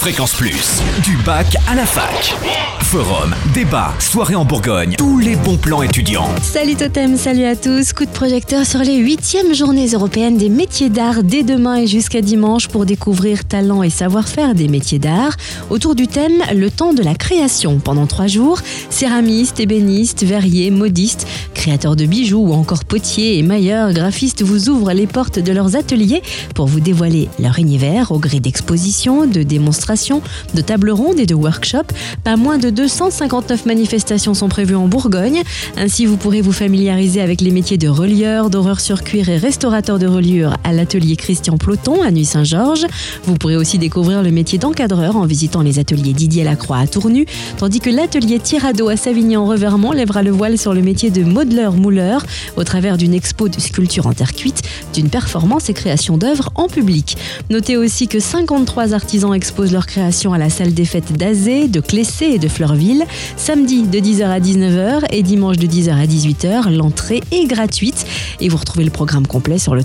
Fréquence Plus, du bac à la fac. Forum, débat, soirée en Bourgogne, tous les bons plans étudiants. Salut Totem, salut à tous. Coup de projecteur sur les 8e journées européennes des métiers d'art dès demain et jusqu'à dimanche pour découvrir talent et savoir-faire des métiers d'art. Autour du thème Le temps de la création. Pendant trois jours, céramistes, ébénistes, verriers, modistes, créateurs de bijoux ou encore potiers et mailleurs, graphistes vous ouvrent les portes de leurs ateliers pour vous dévoiler leur univers au gré d'expositions, de démonstrations, de tables rondes et de workshops. Pas moins de 259 manifestations sont prévues en Bourgogne. Ainsi, vous pourrez vous familiariser avec les métiers de relieur, d'horreur sur cuir et restaurateur de reliure à l'atelier Christian Ploton à Nuit-Saint-Georges. Vous pourrez aussi découvrir le métier d'encadreur en visitant les ateliers Didier Lacroix à Tournu, tandis que l'atelier Tirado à Savigny-en-Revermont lèvera le voile sur le métier de modeleur-mouleur au travers d'une expo de sculpture en terre cuite, d'une performance et création d'œuvres en public. Notez aussi que 53 artisans exposent leurs créations à la salle des fêtes d'Azé, de Clessé et de Fleurville, samedi de 10h à 19h et dimanche de 10h à 18h. L'entrée est gratuite et vous retrouvez le programme complet sur le.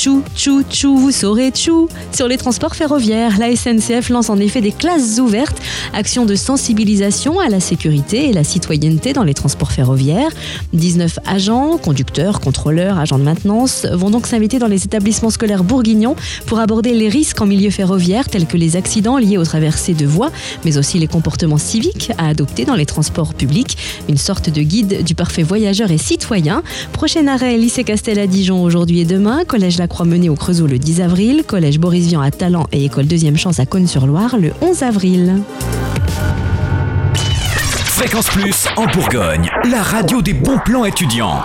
Chou, chou, chou, vous saurez chou. Sur les transports ferroviaires, la SNCF lance en effet des classes ouvertes, action de sensibilisation à la sécurité et la citoyenneté dans les transports ferroviaires. 19 agents, conducteurs, contrôleurs, agents de maintenance vont donc s'inviter dans les établissements scolaires bourguignons pour aborder les risques en milieu ferroviaire tels que les accidents liés aux traversées de voies, mais aussi les comportements civiques à adopter dans les transports publics. Une sorte de guide du parfait voyageur et citoyen. Prochain arrêt, lycée Castel à Dijon aujourd'hui et demain, collège La Croix menée au Creusot le 10 avril, collège Boris Vian à Talent et école deuxième chance à Cône-sur-Loire le 11 avril. Fréquence Plus en Bourgogne, la radio des bons plans étudiants.